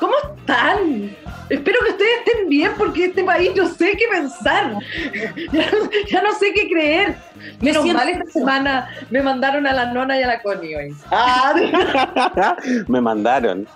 ¿Cómo están? Espero que ustedes estén bien porque este país no sé qué pensar. Ya no, sé qué creer. Menos mal esta semana me mandaron a la nona y a la Connie hoy. Ah. me mandaron.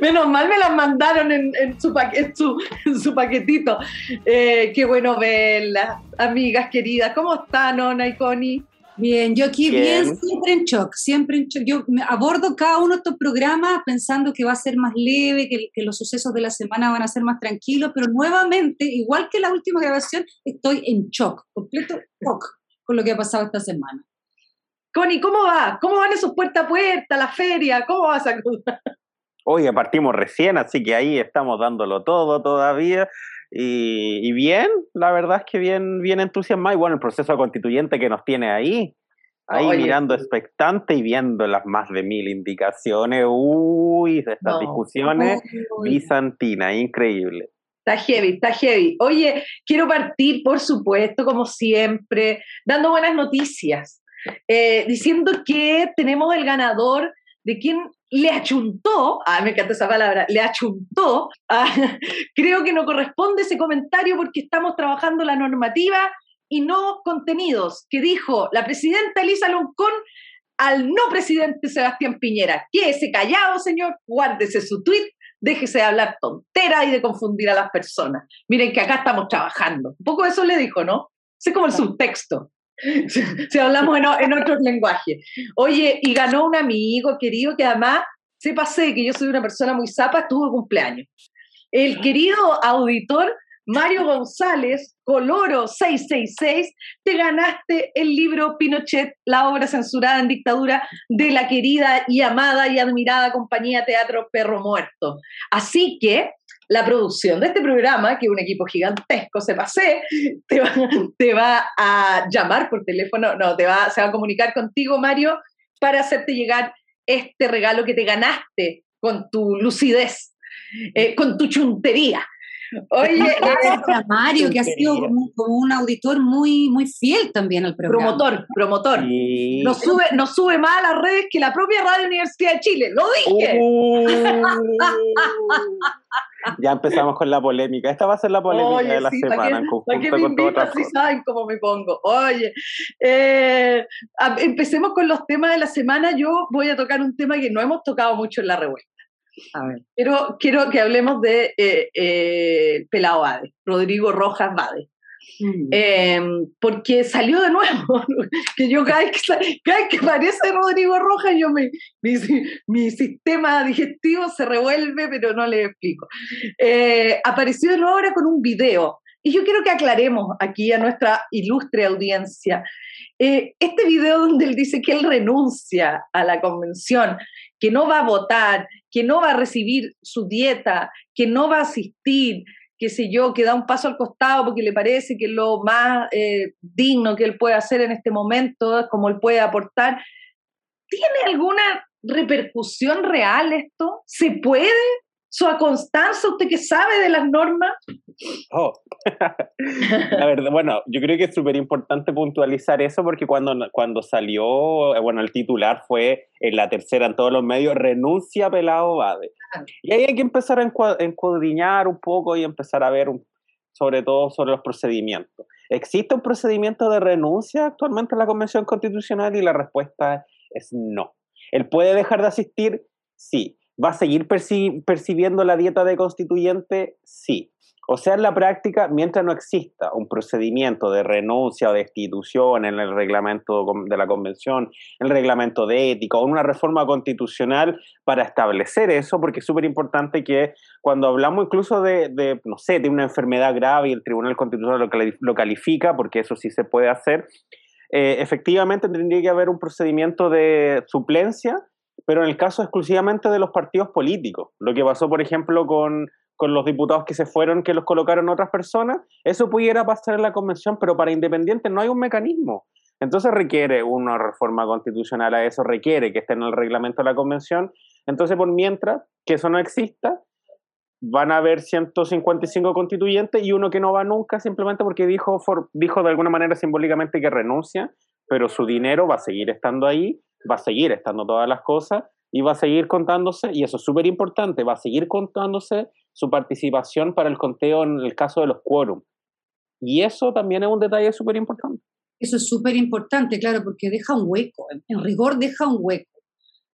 Menos mal me las mandaron en, su, su, paquetito. Eh, qué bueno verlas, amigas queridas. ¿Cómo están, Nona y Connie? Bien, yo aquí bien. siempre en shock, siempre en shock. Yo abordo cada uno de estos programas pensando que va a ser más leve, que, los sucesos de la semana van a ser más tranquilos, pero nuevamente, igual que la última grabación, estoy en shock, completo shock con lo que ha pasado esta semana. Connie, ¿cómo va? ¿Cómo van esos puerta a puerta, la feria? ¿Cómo vas a Oye, partimos recién, así que ahí estamos dándolo todo todavía. Y, bien, la verdad es que bien, bien entusiasmado. Y bueno, el proceso constituyente que nos tiene ahí, ahí mirando expectante y viendo las más de mil indicaciones, uy, de estas discusiones bizantinas, increíble. Está heavy, está heavy. Oye, quiero partir, por supuesto, como siempre, dando buenas noticias, eh, diciendo que tenemos el ganador de quien le achuntó, ah, me encanta esa palabra, le achuntó, creo que no corresponde ese comentario porque estamos trabajando la normativa y no contenidos, que dijo la presidenta Elisa Loncón al no presidente Sebastián Piñera. ese callado, señor, guárdese su tuit, déjese de hablar tontera y de confundir a las personas. Miren que acá estamos trabajando. Un poco eso le dijo, ¿no? Sé como el subtexto. si hablamos en, en otros lenguajes. Oye, y ganó un amigo querido que además, se pasé que yo soy una persona muy zapa, tuvo cumpleaños. El querido auditor Mario González, Coloro 666, te ganaste el libro Pinochet, la obra censurada en dictadura de la querida y amada y admirada compañía Teatro Perro Muerto. Así que la producción de este programa, que es un equipo gigantesco, se pase, te va, te va a llamar por teléfono, no, te va, se va a comunicar contigo, Mario, para hacerte llegar este regalo que te ganaste con tu lucidez, eh, con tu chuntería. Oye, gracias Mario, que ha sido como, un auditor muy, muy fiel también al programa. Promotor, promotor. Nos, sube, nos sube más a las redes que la propia Radio Universidad de Chile, lo dije. Uh. ya empezamos con la polémica. Esta va a ser la polémica de la semana. ¿Para qué, me invitas si saben cómo me pongo? Oye, eh, empecemos con los temas de la semana. Yo voy a tocar un tema que no hemos tocado mucho en la revuelta. A ver. Quiero, quiero que hablemos de eh, eh, Pelao Bade, Rodrigo Rojas Bade. Mm. Em, porque salió de nuevo, que yo cada vez que, cada aparece Rodrigo Rojas, yo me, mi, sistema digestivo se revuelve, pero no le explico. Eh, apareció de nuevo ahora con un video, y yo quiero que aclaremos aquí a nuestra ilustre audiencia. este video donde él dice que él renuncia a la convención, que no va a votar, que no va a recibir su dieta, que no va a asistir, qué sé yo, que da un paso al costado porque le parece que lo más eh, digno que él puede hacer en este momento, como él puede aportar, ¿tiene alguna repercusión real esto? ¿Se puede su Constanza, usted que sabe de las normas. Oh. la verdad, bueno, yo creo que es súper importante puntualizar eso porque cuando, cuando salió, eh, bueno, el titular fue en la tercera en todos los medios, renuncia Pelado Bade. Y ahí hay que empezar a encodiñar un poco y empezar a ver sobre todo sobre los procedimientos. ¿Existe un procedimiento de renuncia actualmente en la Convención Constitucional? Y la respuesta es no. ¿Él puede dejar de asistir? Sí. ¿Va a seguir percibiendo la dieta de constituyente? Sí. O sea, en la práctica, mientras no exista un procedimiento de renuncia o destitución en el reglamento de la convención, en el reglamento de ética o una reforma constitucional para establecer eso, porque es súper importante que cuando hablamos incluso de, no sé, de una enfermedad grave y el Tribunal Constitucional lo, califica, porque eso sí se puede hacer, eh, efectivamente tendría que haber un procedimiento de suplencia pero en el caso exclusivamente de los partidos políticos. Lo que pasó, por ejemplo, con, con los diputados que se fueron, que los colocaron otras personas, eso pudiera pasar en la convención, pero para independientes no hay un mecanismo. Entonces requiere una reforma constitucional a eso, requiere que esté en el reglamento de la convención. Entonces, por mientras que eso no exista, van a haber 155 constituyentes y uno que no va nunca simplemente porque dijo, dijo de alguna manera simbólicamente que renuncia, pero su dinero va a seguir estando ahí, va a seguir estando todas las cosas y va a seguir contándose, y eso es súper importante, va a seguir contándose su participación para el conteo en el caso de los quórum. Y eso también es un detalle súper importante. Eso es súper importante, claro, porque deja un hueco, en rigor deja un hueco.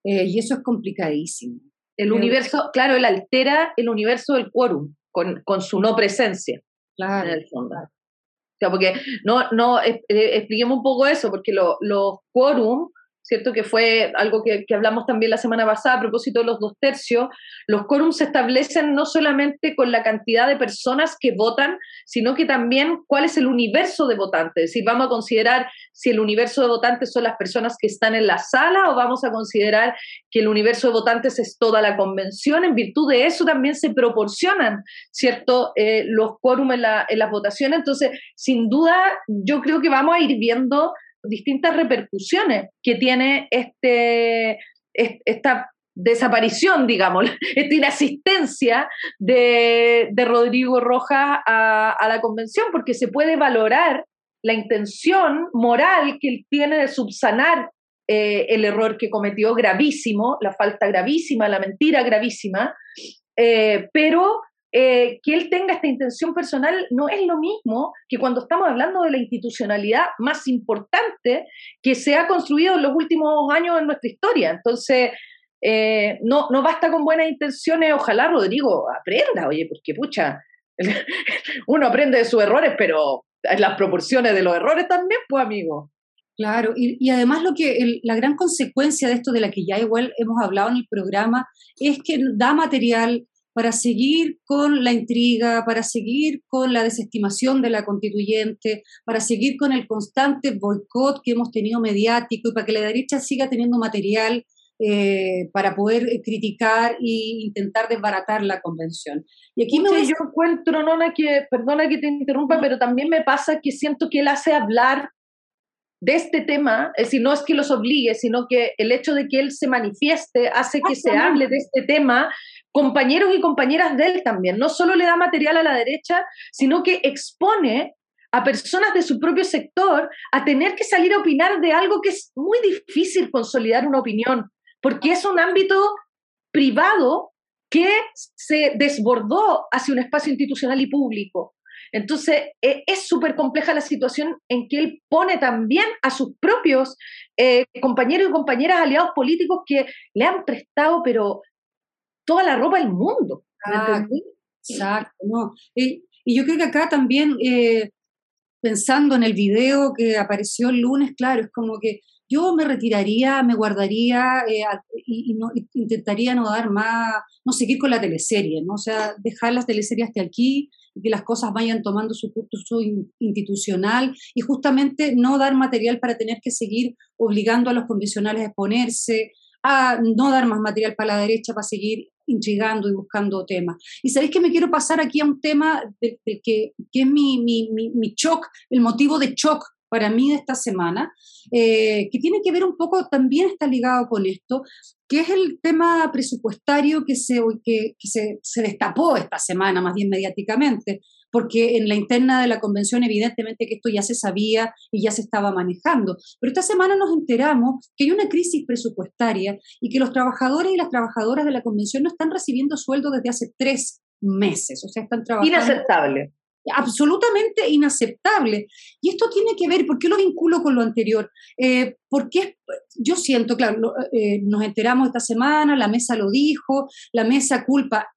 Eh, y eso es complicadísimo. El universo, claro, él altera el universo del quórum con, con su no presencia. Claro. En el fondo. O sea, porque no, no, eh, expliquemos un poco eso, porque los quórum ¿cierto? Que fue algo que, hablamos también la semana pasada a propósito de los dos tercios. Los quórums se establecen no solamente con la cantidad de personas que votan, sino que también cuál es el universo de votantes. Es decir, vamos a considerar si el universo de votantes son las personas que están en la sala o vamos a considerar que el universo de votantes es toda la convención. En virtud de eso también se proporcionan, ¿cierto?, eh, los quórums en, en las votaciones. Entonces, sin duda, yo creo que vamos a ir viendo distintas repercusiones que tiene este, esta desaparición, digamos, esta inasistencia de, de Rodrigo Rojas a, a, la convención, porque se puede valorar la intención moral que él tiene de subsanar eh, el error que cometió gravísimo, la falta gravísima, la mentira gravísima, eh, pero eh, que él tenga esta intención personal no es lo mismo que cuando estamos hablando de la institucionalidad más importante que se ha construido en los últimos años en nuestra historia. Entonces, eh, no, no basta con buenas intenciones, ojalá Rodrigo aprenda, oye, porque pucha, uno aprende de sus errores, pero las proporciones de los errores también, pues amigo. Claro, y, además lo que la gran consecuencia de esto de la que ya igual hemos hablado en el programa es que da material para seguir con la intriga, para seguir con la desestimación de la constituyente, para seguir con el constante boicot que hemos tenido mediático y para que la derecha siga teniendo material eh, para poder eh, criticar e intentar desbaratar la convención. Y aquí me yo encuentro, Nona, que, perdona que te interrumpa, pero también me pasa que siento que él hace hablar de este tema, es decir, no es que los obligue, sino que el hecho de que él se manifieste hace que se hable de este tema compañeros y compañeras de él también. No solo le da material a la derecha, sino que expone a personas de su propio sector a tener que salir a opinar de algo que es muy difícil consolidar una opinión, porque es un ámbito privado que se desbordó hacia un espacio institucional y público. Entonces, e, es súper compleja la situación en que él pone también a sus propios eh, compañeros y compañeras aliados políticos que le han prestado, pero toda la ropa del mundo. exacto, no. Y, yo creo que acá también, eh, pensando en el video que apareció el lunes, claro, es como que yo me retiraría, me guardaría eh, y, no, intentaría no dar más, no seguir con la teleserie, ¿no? O sea, dejar las teleseries hasta aquí y que las cosas vayan tomando su curso institucional y justamente no dar material para tener que seguir obligando a los convencionales a exponerse, a no dar más material para la derecha para seguir intrigando y buscando temas. Y sabéis que me quiero pasar aquí a un tema de, que, que, es mi, mi, mi, shock, el motivo de shock para mí de esta semana, eh, que tiene que ver un poco, también está ligado con esto, que es el tema presupuestario que se, que, que se, se destapó esta semana, más bien mediáticamente porque en la interna de la convención evidentemente que esto ya se sabía y ya se estaba manejando. Pero esta semana nos enteramos que hay una crisis presupuestaria y que los trabajadores y las trabajadoras de la convención no están recibiendo sueldo desde hace tres meses. O sea, están trabajando. Inaceptable. Absolutamente inaceptable. Y esto tiene que ver, ¿por qué lo vinculo con lo anterior? Eh, porque yo siento, claro, eh, nos enteramos esta semana, la mesa lo dijo, la mesa culpa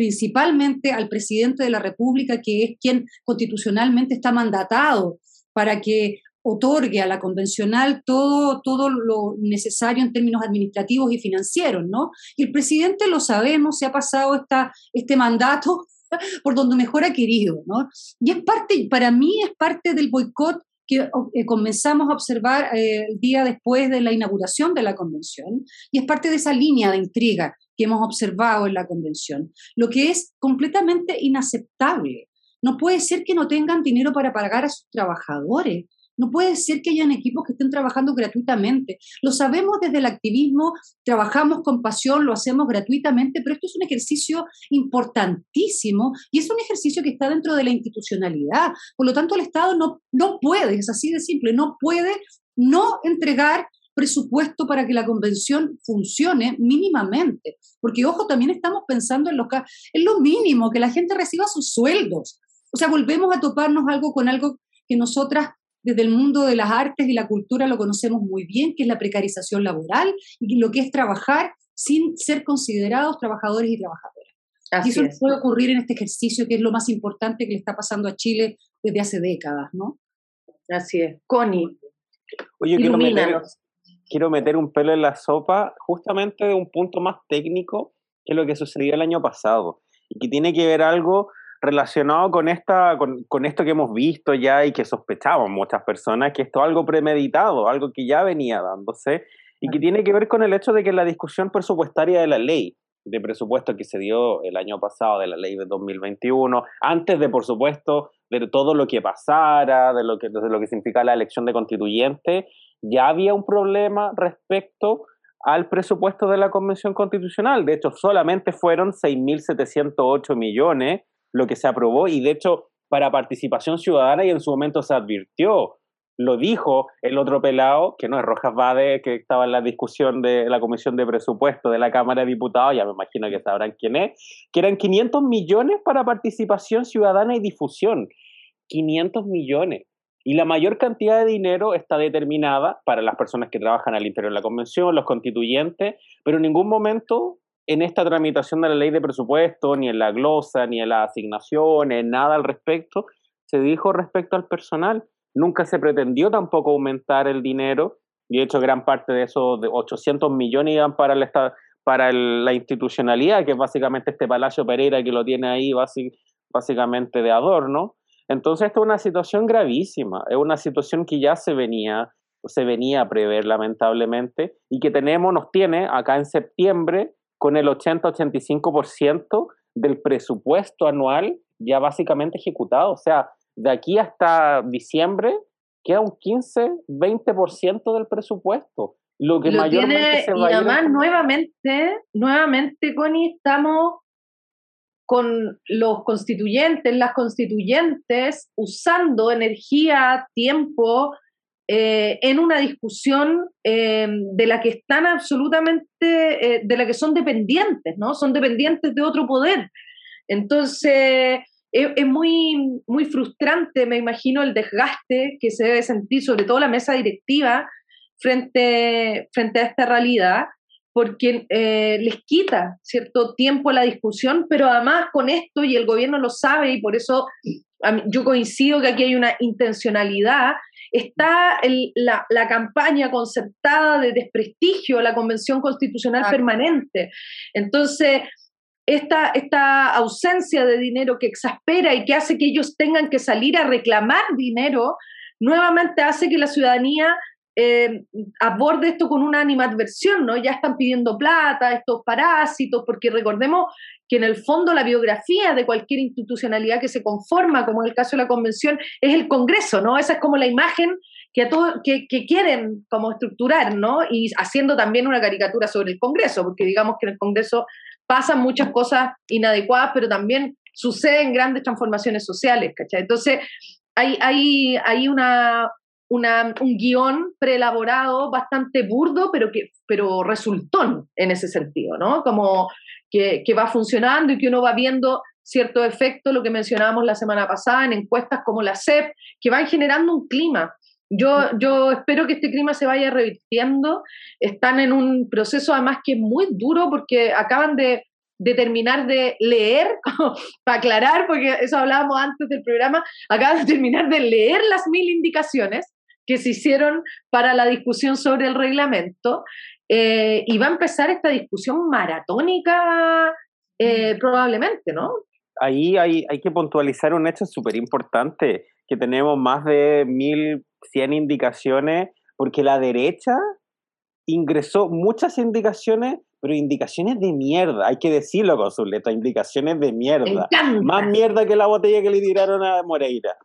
principalmente al presidente de la República, que es quien constitucionalmente está mandatado para que otorgue a la convencional todo, todo lo necesario en términos administrativos y financieros, ¿no? Y el presidente lo sabemos, se ha pasado esta, este mandato por donde mejor ha querido, ¿no? Y es parte, para mí es parte del boicot que eh, comenzamos a observar eh, el día después de la inauguración de la convención, y es parte de esa línea de intriga que hemos observado en la convención, lo que es completamente inaceptable. No puede ser que no tengan dinero para pagar a sus trabajadores. No puede ser que hayan equipos que estén trabajando gratuitamente. Lo sabemos desde el activismo, trabajamos con pasión, lo hacemos gratuitamente, pero esto es un ejercicio importantísimo y es un ejercicio que está dentro de la institucionalidad. Por lo tanto, el Estado no, no puede, es así de simple, no puede no entregar presupuesto para que la convención funcione mínimamente. Porque, ojo, también estamos pensando en lo, en lo mínimo, que la gente reciba sus sueldos. O sea, volvemos a toparnos algo con algo que nosotras desde el mundo de las artes y la cultura lo conocemos muy bien, que es la precarización laboral y lo que es trabajar sin ser considerados trabajadores y trabajadoras. y eso puede ocurrir en este ejercicio que es lo más importante que le está pasando a Chile desde hace décadas, ¿no? Así es. Connie, Oye, quiero meter, quiero meter un pelo en la sopa justamente de un punto más técnico que lo que sucedió el año pasado y que tiene que ver algo relacionado con, esta, con, con, esto que hemos visto ya y que sospechaban muchas personas, que esto es algo premeditado, algo que ya venía dándose y que tiene que ver con el hecho de que la discusión presupuestaria de la ley de presupuesto que se dio el año pasado, de la ley de 2021, antes de, por supuesto, de todo lo que pasara, de lo que, de lo que significa la elección de constituyente, ya había un problema respecto al presupuesto de la Convención Constitucional. De hecho, solamente fueron 6.708 millones lo que se aprobó y de hecho para participación ciudadana y en su momento se advirtió, lo dijo el otro pelado, que no es Rojas Bade, que estaba en la discusión de la Comisión de Presupuesto de la Cámara de Diputados, ya me imagino que sabrán quién es, que eran 500 millones para participación ciudadana y difusión. 500 millones. Y la mayor cantidad de dinero está determinada para las personas que trabajan al interior de la convención, los constituyentes, pero en ningún momento en esta tramitación de la ley de presupuesto, ni en la glosa, ni en las asignaciones, nada al respecto, se dijo respecto al personal. Nunca se pretendió tampoco aumentar el dinero, y de hecho gran parte de esos de 800 millones iban para, el, para la institucionalidad, que es básicamente este Palacio Pereira que lo tiene ahí básicamente de adorno. Entonces, esto es una situación gravísima, es una situación que ya se venía, se venía a prever lamentablemente y que tenemos, nos tiene acá en septiembre con el 80-85% del presupuesto anual ya básicamente ejecutado. O sea, de aquí hasta diciembre queda un 15-20% del presupuesto. Lo que mayormente se va y además, nuevamente, nuevamente, Connie, estamos con los constituyentes, las constituyentes, usando energía, tiempo, eh, en una discusión eh, de la que están absolutamente, eh, de la que son dependientes, ¿no? Son dependientes de otro poder. Entonces, es, muy, muy frustrante, me imagino, el desgaste que se debe sentir, sobre todo la mesa directiva, frente, frente a esta realidad, porque les quita cierto tiempo a la discusión, pero además con esto, y el gobierno lo sabe, y por eso yo coincido que aquí hay una intencionalidad, está la, campaña concertada de desprestigio a la Convención Constitucional Permanente. Entonces, esta, esta ausencia de dinero que exaspera y que hace que ellos tengan que salir a reclamar dinero, nuevamente hace que la ciudadanía eh, aborde esto con una animadversión, ¿no? Ya están pidiendo plata, estos parásitos, porque recordemos que en el fondo la biografía de cualquier institucionalidad que se conforma, como en el caso de la convención, es el Congreso, ¿no? Esa es como la imagen que, a todo, que, quieren como estructurar, ¿no? Y haciendo también una caricatura sobre el Congreso, porque digamos que en el Congreso pasan muchas cosas inadecuadas, pero también suceden grandes transformaciones sociales, ¿cachai? Entonces, hay, hay, hay una, una, un guion preelaborado bastante burdo, pero, que, pero resultón en ese sentido, ¿no? Como que, va funcionando y que uno va viendo cierto efecto, lo que mencionábamos la semana pasada en encuestas como la CEP, que van generando un clima. Yo, yo espero que este clima se vaya revirtiendo. Están en un proceso además que es muy duro porque acaban de, de terminar de leer, para aclarar, porque eso hablábamos antes del programa, acaban de terminar de leer las mil indicaciones que se hicieron para la discusión sobre el reglamento eh, y va a empezar esta discusión maratónica eh, probablemente, ¿no? Ahí hay, hay que puntualizar un hecho súper importante, que tenemos más de mil 100 indicaciones, porque la derecha ingresó muchas indicaciones, pero indicaciones de mierda, hay que decirlo con sus letras, indicaciones de mierda. Más mierda que la botella que le tiraron a Moreira.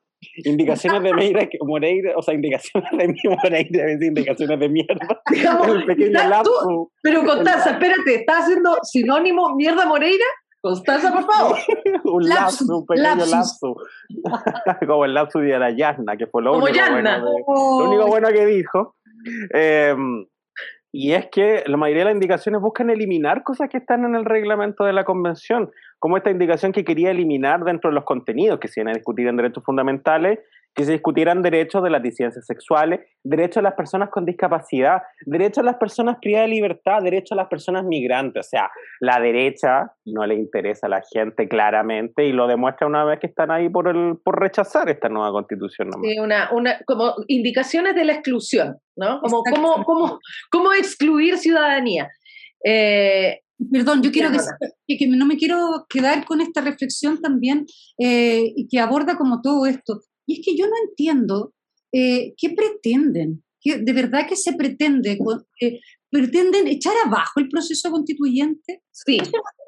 Indicaciones de Moreira, Moreira o sea, indicaciones de Moreira, indicaciones de mierda. el pequeño lapso. Pero Constanza, espérate, ¿estás haciendo sinónimo mierda Moreira? Constanza, por favor. un lapso, un pequeño lapso. Como el lapso de Arayasna, que fue lo único, bueno, lo único bueno que dijo. Eh, y es que la mayoría de las indicaciones buscan eliminar cosas que están en el reglamento de la convención, como esta indicación que quería eliminar dentro de los contenidos que se iban a discutir en derechos fundamentales, que se discutieran derechos de las disidencias sexuales, derechos de las personas con discapacidad, derechos a las personas privadas de libertad, derechos a las personas migrantes. O sea, la derecha no le interesa a la gente claramente y lo demuestra una vez que están ahí por, el, por rechazar esta nueva constitución. Sí, una, una, como indicaciones de la exclusión, ¿no? Como cómo, cómo, cómo excluir ciudadanía. Eh, Perdón, yo quiero decir que, no me quiero quedar con esta reflexión también eh, y que aborda como todo esto. Y es que yo no entiendo eh, qué pretenden, ¿Qué, de verdad que se pretende, eh, pretenden echar abajo el proceso constituyente. Sí.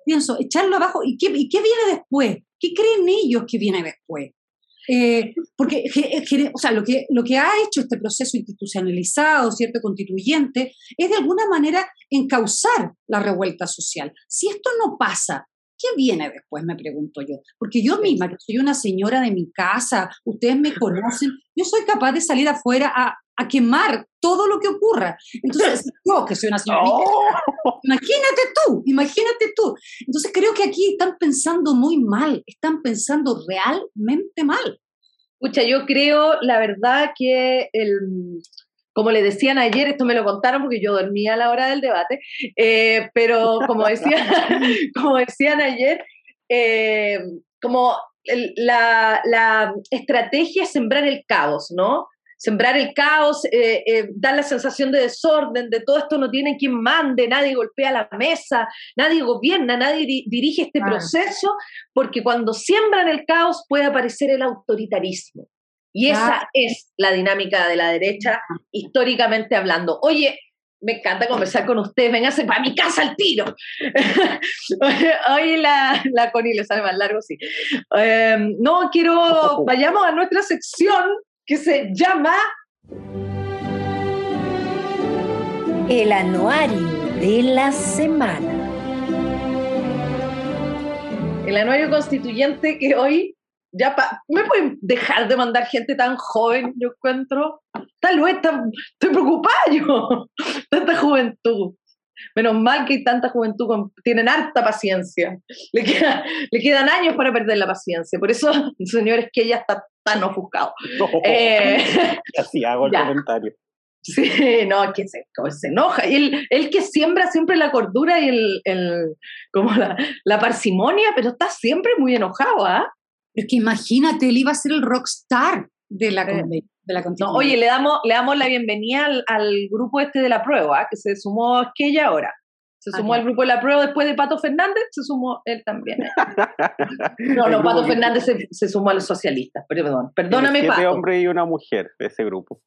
pienso, echarlo abajo. ¿Y qué, ¿Y qué viene después? ¿Qué creen ellos que viene después? Eh, porque o sea, lo, que, lo que ha hecho este proceso institucionalizado, ¿cierto? Constituyente, es de alguna manera encauzar la revuelta social. Si esto no pasa, ¿qué viene después? Me pregunto yo. Porque yo misma, que soy una señora de mi casa, ustedes me conocen, yo soy capaz de salir afuera a, a quemar todo lo que ocurra. Entonces, yo que soy una señora, oh. imagínate tú, imagínate tú. Entonces creo que aquí están pensando muy mal, están pensando realmente mal. Escucha, yo creo, la verdad, que el, como le decían ayer, esto me lo contaron porque yo dormía a la hora del debate, eh, pero como, decía, como decían ayer, eh, como la, la, estrategia es sembrar el caos, ¿no? sembrar el caos, eh, dar la sensación de desorden, de todo esto no tiene quien mande, nadie golpea la mesa, nadie gobierna, nadie dirige este proceso, porque cuando siembran el caos puede aparecer el autoritarismo. Y esa es la dinámica de la derecha, históricamente hablando. Oye, me encanta conversar con ustedes, véngase para mi casa al tiro. Hoy la, la Connie le sale más largo, sí. Em, no, quiero, vayamos a nuestra sección que se llama El Anuario de la Semana. El Anuario Constituyente que hoy ya me pueden dejar de mandar gente tan joven, yo encuentro. Tal vez estoy preocupada yo, tanta juventud. Menos mal que hay tanta juventud, tienen harta paciencia. Le, le quedan años para perder la paciencia. Por eso, señores, que ella está tan ofuscado. Eh, así hago el comentario. Sí, no, que se, se enoja. Y el, el, que siembra siempre la cordura y el, el como la, la, parsimonia, pero está siempre muy enojado, ¿ah? Es que imagínate, él iba a ser el rockstar de la, de la Oye, le damos, le damos la bienvenida al, al grupo este de la prueba, que se sumó que ahora. Se sumó al grupo de la prueba después de Pato Fernández, se sumó él también. no, no, Pato Fernández se, sumó a los socialistas, perdón. Perdóname, Pato. Un hombre y una mujer de ese grupo.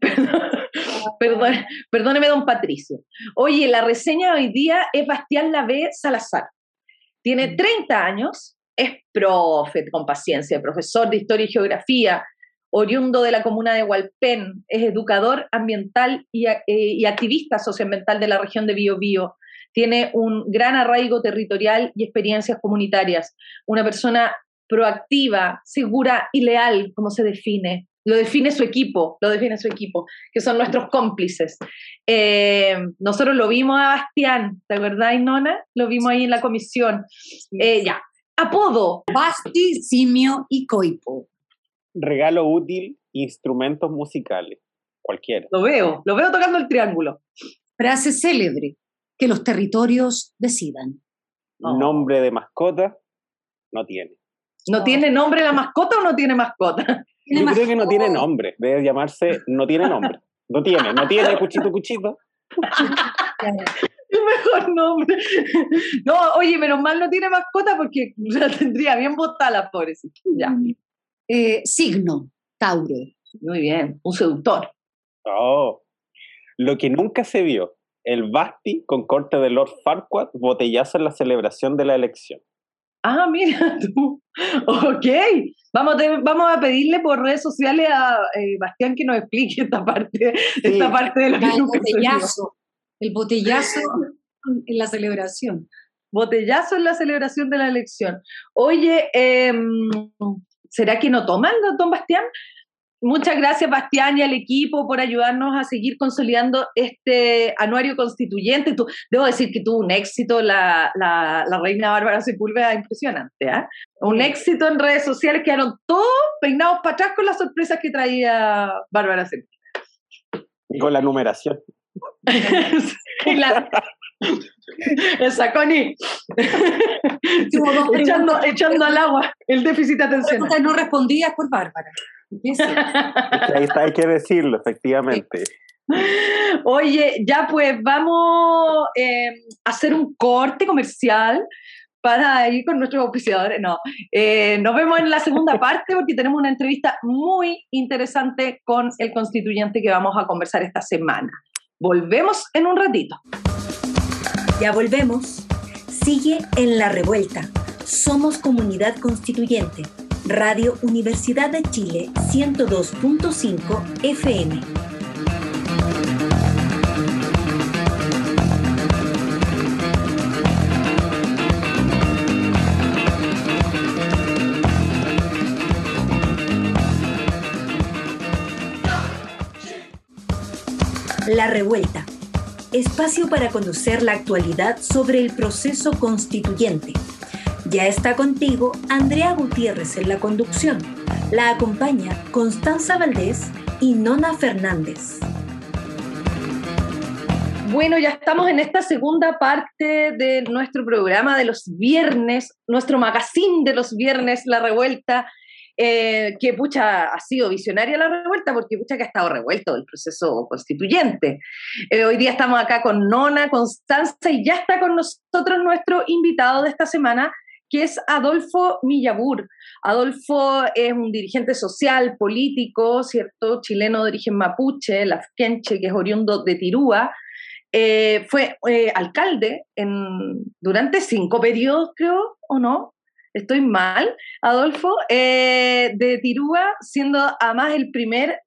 Perdón, perdóneme, don Patricio. Oye, la reseña de hoy día es Bastián Lavé Salazar. Tiene 30 mm. años, es profe con paciencia, profesor de historia y geografía, oriundo de la comuna de Hualpén, es educador ambiental y, eh, y activista socioambiental de la región de Biobío tiene un gran arraigo territorial y experiencias comunitarias, una persona proactiva, segura y leal, como se define. Lo define su equipo, lo define su equipo, que son nuestros cómplices. Eh, nosotros lo vimos a Bastián, ¿te acuerdas, Nona? Lo vimos ahí en la comisión. Eh, ya, apodo. Basti, Simio y Coipo. Regalo útil, instrumentos musicales, cualquiera. Lo veo, lo veo tocando el triángulo. Frase célebre que los territorios decidan. Nombre de mascota no tiene. ¿No, tiene nombre la mascota o no tiene mascota? Yo creo que no tiene nombre, debe llamarse no tiene nombre. No tiene, no tiene cuchito cuchito. El mejor nombre. No, oye, menos mal no tiene mascota porque la tendría bien botada la pobrecita. Ya. Eh, signo, Tauro. Muy bien, un seductor. Oh, lo que nunca se vio, el Basti con corte de Lord Farquaad, botellazo en la celebración de la elección. Ah, mira tú. Ok. Vamos a, vamos a pedirle por redes sociales a eh, Bastián que nos explique esta parte, esta parte de la el botellazo. El botellazo en la celebración. Botellazo en la celebración de la elección. Oye, em, ¿será que no toman, don Bastián? Muchas gracias, Bastián, y al equipo por ayudarnos a seguir consolidando este anuario constituyente. debo decir que tuvo un éxito la, la, reina Bárbara Sepúlveda impresionante. ¿eh? Un éxito en redes sociales, quedaron todos peinados para atrás con las sorpresas que traía Bárbara Sepúlveda. Y con la numeración. Esa Connie. echando, echando al agua el déficit atencional. No respondías por Bárbara. Ahí está, hay que decirlo, efectivamente. Oye, ya pues vamos eh, a hacer un corte comercial para ir con nuestros oficiadores. No, eh, nos vemos en la segunda parte porque tenemos una entrevista muy interesante con el constituyente que vamos a conversar esta semana. Volvemos en un ratito. Ya volvemos. Sigue en la revuelta. Somos comunidad constituyente. Radio Universidad de Chile 102.5 FM. La Revuelta. Espacio para conocer la actualidad sobre el proceso constituyente ya está contigo Andrea Gutiérrez en la conducción. La acompaña Constanza Valdés y Nona Fernández. Bueno, ya estamos en esta segunda parte de nuestro programa de los viernes, nuestro magazine de los viernes, La Revuelta, eh, que pucha, ha sido visionaria la revuelta, porque pucha que ha estado revuelto el proceso constituyente. Eh, hoy día estamos acá con Nona, Constanza, y ya está con nosotros nuestro invitado de esta semana, que es Adolfo Millabur. Adolfo es un dirigente social, político, ¿cierto? Chileno de origen mapuche, lafkenche, que es oriundo de Tirúa. Eh, fue eh, alcalde en, durante cinco periodos, creo, ¿o no? Estoy mal, Adolfo, eh, de Tirúa, siendo además el primer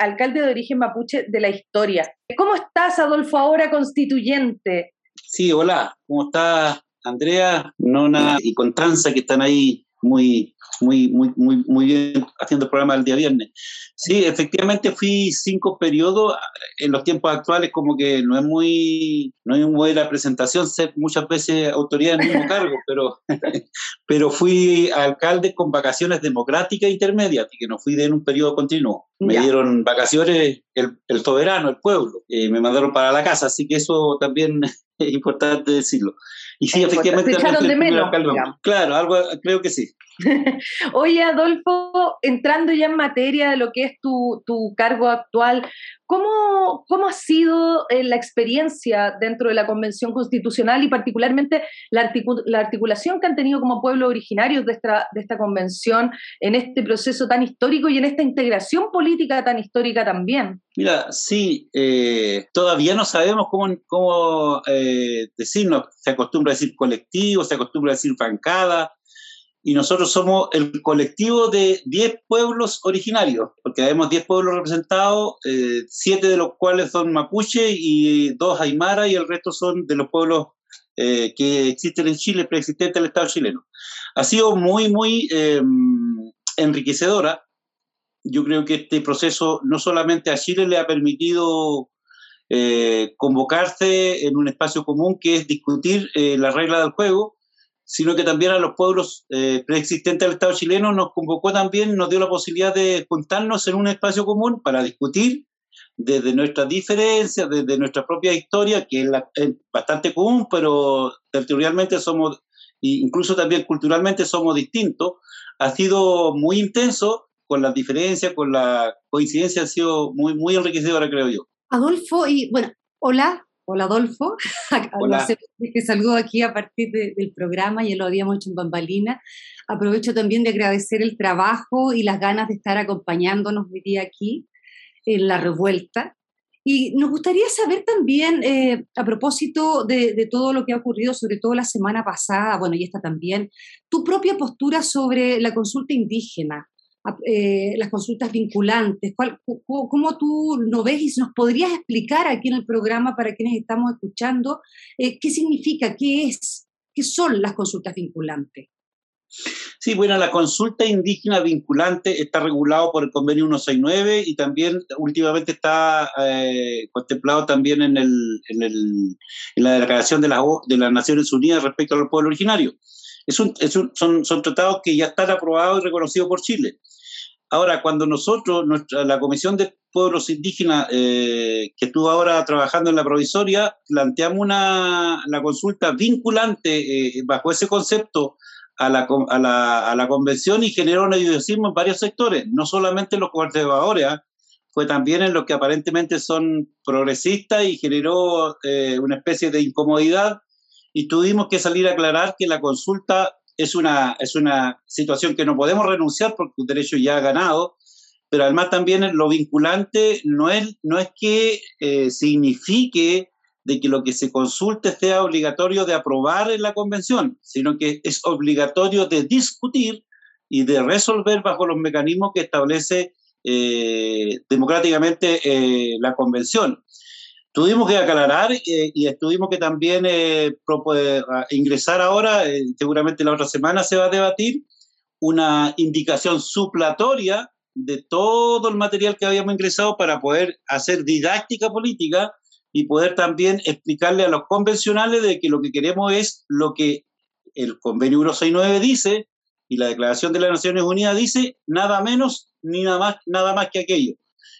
alcalde de origen mapuche de la historia. ¿Cómo estás, Adolfo, ahora constituyente? Sí, hola, ¿cómo estás, Andrea, Nona y Constanza, que están ahí muy, muy, muy, muy, muy bien haciendo el programa del día viernes. Sí, efectivamente fui cinco periodos. En los tiempos actuales como que no es muy, no es muy buena presentación ser muchas veces autoridad en el mismo cargo, pero, pero fui alcalde con vacaciones democráticas intermedias, y que no fui de en un periodo continuo. Me dieron vacaciones el, el soberano, el pueblo, eh, me mandaron para la casa, así que eso también es importante decirlo. Y sí, efectivamente. de menos. Claro, algo, creo que sí. Oye, Adolfo, entrando ya en materia de lo que es tu, tu cargo actual, ¿cómo, ¿cómo ha sido eh, la experiencia dentro de la Convención Constitucional y particularmente la, la articulación que han tenido como pueblos originarios de esta, de esta convención en este proceso tan histórico y en esta integración política tan histórica también? Mira, sí, eh, todavía no sabemos cómo, cómo eh, decirnos, se acostumbra a decir colectivo, se acostumbra a decir bancada, y nosotros somos el colectivo de 10 pueblos originarios, porque tenemos 10 pueblos representados, 7 eh, de los cuales son mapuche y 2 aymara y el resto son de los pueblos eh, que existen en Chile, preexistentes del Estado chileno. Ha sido muy, muy em, enriquecedora. Yo creo que este proceso no solamente a Chile le ha permitido eh, convocarse en un espacio común que es discutir la regla del juego, sino que también a los pueblos eh, preexistentes del Estado chileno nos convocó también, nos dio la posibilidad de juntarnos en un espacio común para discutir desde nuestras diferencias, desde nuestra propia historia, que es, bastante común, pero territorialmente somos, incluso también culturalmente somos distintos, ha sido muy intenso con las diferencias, con la coincidencia, ha sido muy enriquecedora, creo yo. Adolfo, y bueno, hola, Hola Adolfo, Hola. que saludo aquí a partir del programa, ya lo habíamos hecho en Bambalina. Aprovecho también de agradecer el trabajo y las ganas de estar acompañándonos hoy día aquí en la revuelta. Y nos gustaría saber también, eh, a propósito de, de, todo lo que ha ocurrido, sobre todo la semana pasada, bueno, y esta también, tu propia postura sobre la consulta indígena. Eh, las consultas vinculantes? ¿Cuál, ¿Cómo tú lo ves y nos podrías explicar aquí en el programa para quienes estamos escuchando eh, qué significa, qué es, qué son las consultas vinculantes? Sí, bueno, la consulta indígena vinculante está regulado por el convenio 169 y también últimamente está eh, contemplado también en, el, en, el, en, la declaración de, la, de las Naciones Unidas respecto a los pueblos originarios. Es un, es un, son, son tratados que ya están aprobados y reconocidos por Chile. Ahora, cuando nosotros, nuestra, la Comisión de Pueblos Indígenas, eh, que estuvo ahora trabajando en la provisoria, planteamos una, la consulta vinculante eh, bajo ese concepto a la, a, la, a la, convención y generó un idiosismo en varios sectores, no solamente en los conservadores, ¿ah? fue también en los que aparentemente son progresistas y generó eh, una especie de incomodidad y tuvimos que salir a aclarar que la consulta es una, es una situación que no podemos renunciar porque un derecho ya ha ganado, pero además también lo vinculante no es, no es que eh, signifique de que lo que se consulte sea obligatorio de aprobar en la convención, sino que es obligatorio de discutir y de resolver bajo los mecanismos que establece eh, democráticamente eh, la convención. Tuvimos que aclarar eh, y tuvimos que también eh, ingresar ahora, eh, seguramente la otra semana se va a debatir, una indicación suplatoria de todo el material que habíamos ingresado para poder hacer didáctica política y poder también explicarle a los convencionales de que lo que queremos es lo que el convenio 169 dice y la declaración de las Naciones Unidas dice, nada menos ni nada más, nada más que aquello.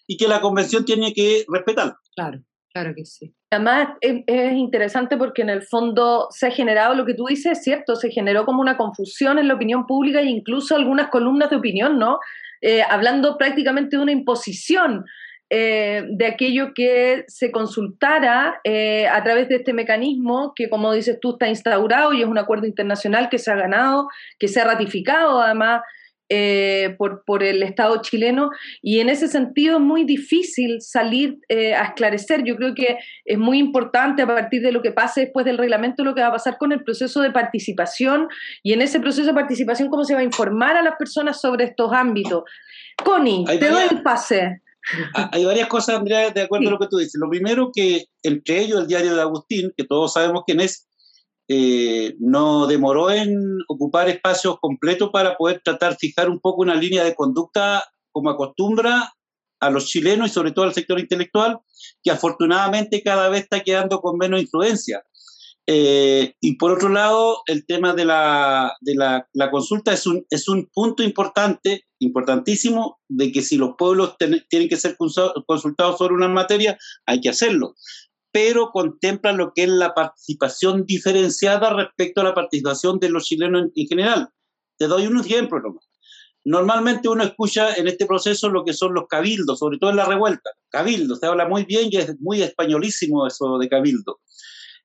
Y que la convención tiene que respetar. Claro. Claro que sí. Además, es, interesante porque en el fondo se ha generado lo que tú dices, cierto, se generó como una confusión en la opinión pública e incluso algunas columnas de opinión, ¿no? Eh, hablando prácticamente de una imposición eh, de aquello que se consultara eh, a través de este mecanismo que, como dices tú, está instaurado y es un acuerdo internacional que se ha ganado, que se ha ratificado además eh, por, por, el Estado chileno y en ese sentido es muy difícil salir eh, a esclarecer. Yo creo que es muy importante a partir de lo que pase después del reglamento lo que va a pasar con el proceso de participación y en ese proceso de participación cómo se va a informar a las personas sobre estos ámbitos. Connie, te doy el pase. Hay varias cosas, Andrea, de acuerdo a lo que tú dices. Lo primero que entre ellos el diario de Agustín, que todos sabemos quién es, eh, no demoró en ocupar espacios completos para poder tratar, fijar un poco una línea de conducta como acostumbra a los chilenos y sobre todo al sector intelectual, que afortunadamente cada vez está quedando con menos influencia. Eh, y por otro lado, el tema de la, de la consulta es un, es un punto importante, importantísimo, de que si los pueblos tienen que ser consultados sobre una materia, hay que hacerlo pero contempla lo que es la participación diferenciada respecto a la participación de los chilenos en, general. Te doy un ejemplo nomás. Normalmente uno escucha en este proceso lo que son los cabildos, sobre todo en la revuelta. Cabildo, se habla muy bien y es muy españolísimo eso de cabildo.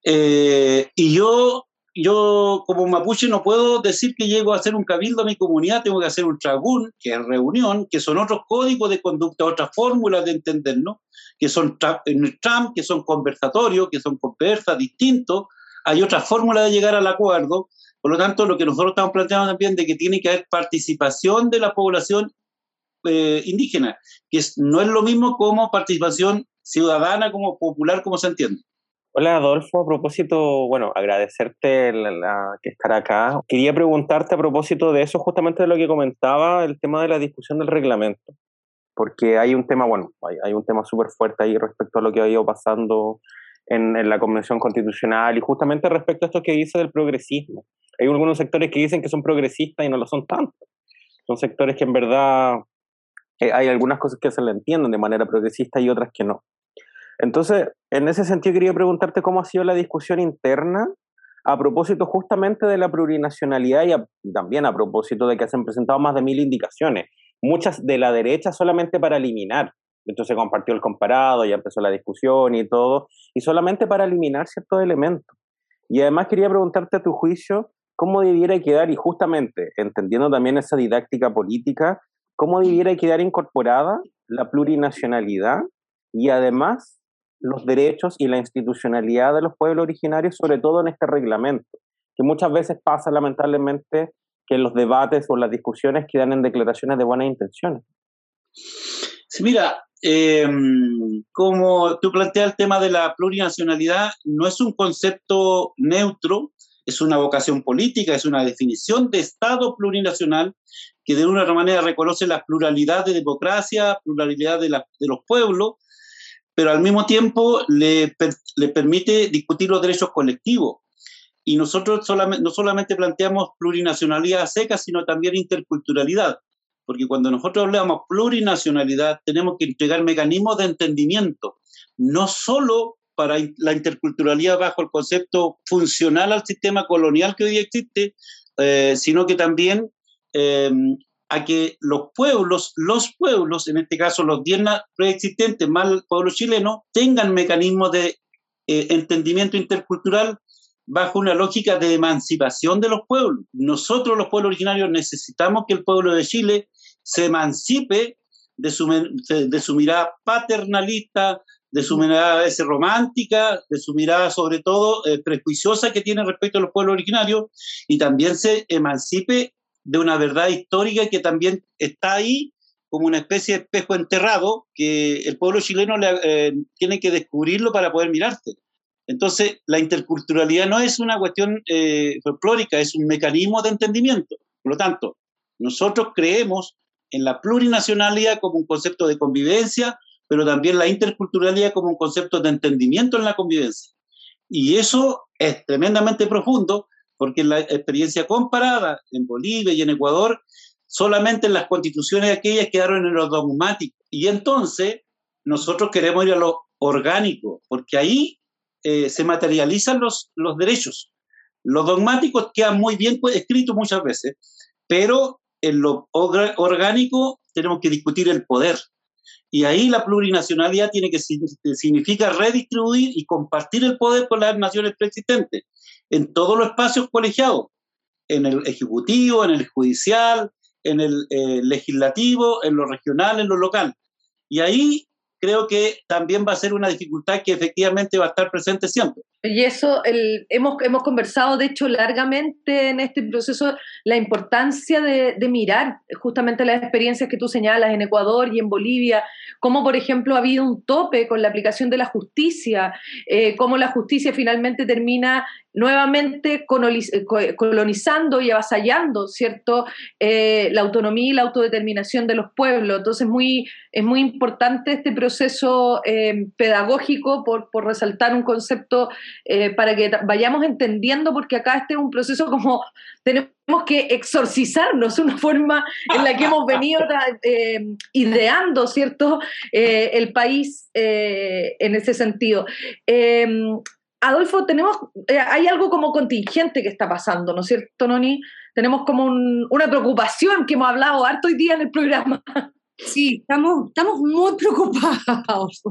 Eh, y yo yo como mapuche no puedo decir que llego a hacer un cabildo a mi comunidad, tengo que hacer un tragún, que es reunión, que son otros códigos de conducta, otras fórmulas de entendernos, que son en TRAM, que son conversatorios, que son conversas distintos, hay otras fórmulas de llegar al acuerdo, por lo tanto lo que nosotros estamos planteando también de que tiene que haber participación de la población eh, indígena, que no es lo mismo como participación ciudadana, como popular, como se entiende. Hola Adolfo, a propósito, bueno, agradecerte que estar acá. Quería preguntarte a propósito de eso, justamente de lo que comentaba, el tema de la discusión del reglamento, porque hay un tema, bueno, hay, un tema súper fuerte ahí respecto a lo que ha ido pasando en, en, la Convención Constitucional y justamente respecto a esto que dice del progresismo. Hay algunos sectores que dicen que son progresistas y no lo son tanto. Son sectores que en verdad eh, hay algunas cosas que se le entienden de manera progresista y otras que no. Entonces, en ese sentido quería preguntarte cómo ha sido la discusión interna a propósito justamente de la plurinacionalidad y también a propósito de que se han presentado más de mil indicaciones, muchas de la derecha solamente para eliminar. Entonces compartió el comparado, ya empezó la discusión y todo, y solamente para eliminar ciertos elementos. Y además quería preguntarte a tu juicio, ¿cómo debiera quedar, y justamente entendiendo también esa didáctica política, cómo debiera quedar incorporada la plurinacionalidad y además los derechos y la institucionalidad de los pueblos originarios, sobre todo en este reglamento, que muchas veces pasa lamentablemente que los debates o las discusiones quedan en declaraciones de buenas intenciones. Sí, mira, em, como tú planteas el tema de la plurinacionalidad, no es un concepto neutro, es una vocación política, es una definición de Estado plurinacional que de una manera reconoce la pluralidad de democracia, pluralidad de los pueblos, pero al mismo tiempo le, le, permite discutir los derechos colectivos. Y nosotros solamente, no solamente planteamos plurinacionalidad seca, sino también interculturalidad, porque cuando nosotros hablamos plurinacionalidad tenemos que entregar mecanismos de entendimiento, no solo para la interculturalidad bajo el concepto funcional al sistema colonial que hoy existe, eh, sino que también em, a que los pueblos, los pueblos, en este caso los 10 preexistentes más el pueblo chileno, tengan mecanismos de eh, entendimiento intercultural bajo una lógica de emancipación de los pueblos. Nosotros los pueblos originarios necesitamos que el pueblo de Chile se emancipe de su, mirada paternalista, de su mirada a veces romántica, de su mirada sobre todo eh, prejuiciosa que tiene respecto a los pueblos originarios y también se emancipe de una verdad histórica que también está ahí como una especie de espejo enterrado que el pueblo chileno eh, tiene que descubrirlo para poder mirarse. Entonces, la interculturalidad no es una cuestión eh, folclórica, es un mecanismo de entendimiento. Por lo tanto, nosotros creemos en la plurinacionalidad como un concepto de convivencia, pero también la interculturalidad como un concepto de entendimiento en la convivencia. Y eso es tremendamente profundo porque en la experiencia comparada en Bolivia y en Ecuador, solamente en las constituciones aquellas quedaron en lo dogmático. Y entonces nosotros queremos ir a lo orgánico, porque ahí eh, se materializan los, los derechos. Los dogmáticos quedan muy bien escritos muchas veces, pero en lo orgánico tenemos que discutir el poder. Y ahí la plurinacionalidad tiene que significa redistribuir y compartir el poder con las naciones preexistentes en todos los espacios colegiados, en el ejecutivo, en el judicial, en el eh, legislativo, en lo regional, en lo local. Y ahí creo que también va a ser una dificultad que efectivamente va a estar presente siempre. Y eso, el, hemos, hemos conversado, de hecho, largamente en este proceso, la importancia de, mirar justamente las experiencias que tú señalas en Ecuador y en Bolivia, cómo, por ejemplo, ha habido un tope con la aplicación de la justicia, eh, cómo la justicia finalmente termina nuevamente colonizando y avasallando, ¿cierto?, eh, la autonomía y la autodeterminación de los pueblos. Entonces, muy, es muy importante este proceso eh, pedagógico por, por, resaltar un concepto para que vayamos entendiendo, porque acá este es un proceso como tenemos que exorcizarnos, una forma en la que hemos venido ideando, ¿cierto?, el país en ese sentido. Adolfo, tenemos, eh, hay algo como contingente que está pasando, ¿no es cierto, Noni? Tenemos como una preocupación que hemos hablado harto hoy día en el programa. Sí, estamos, estamos muy preocupados.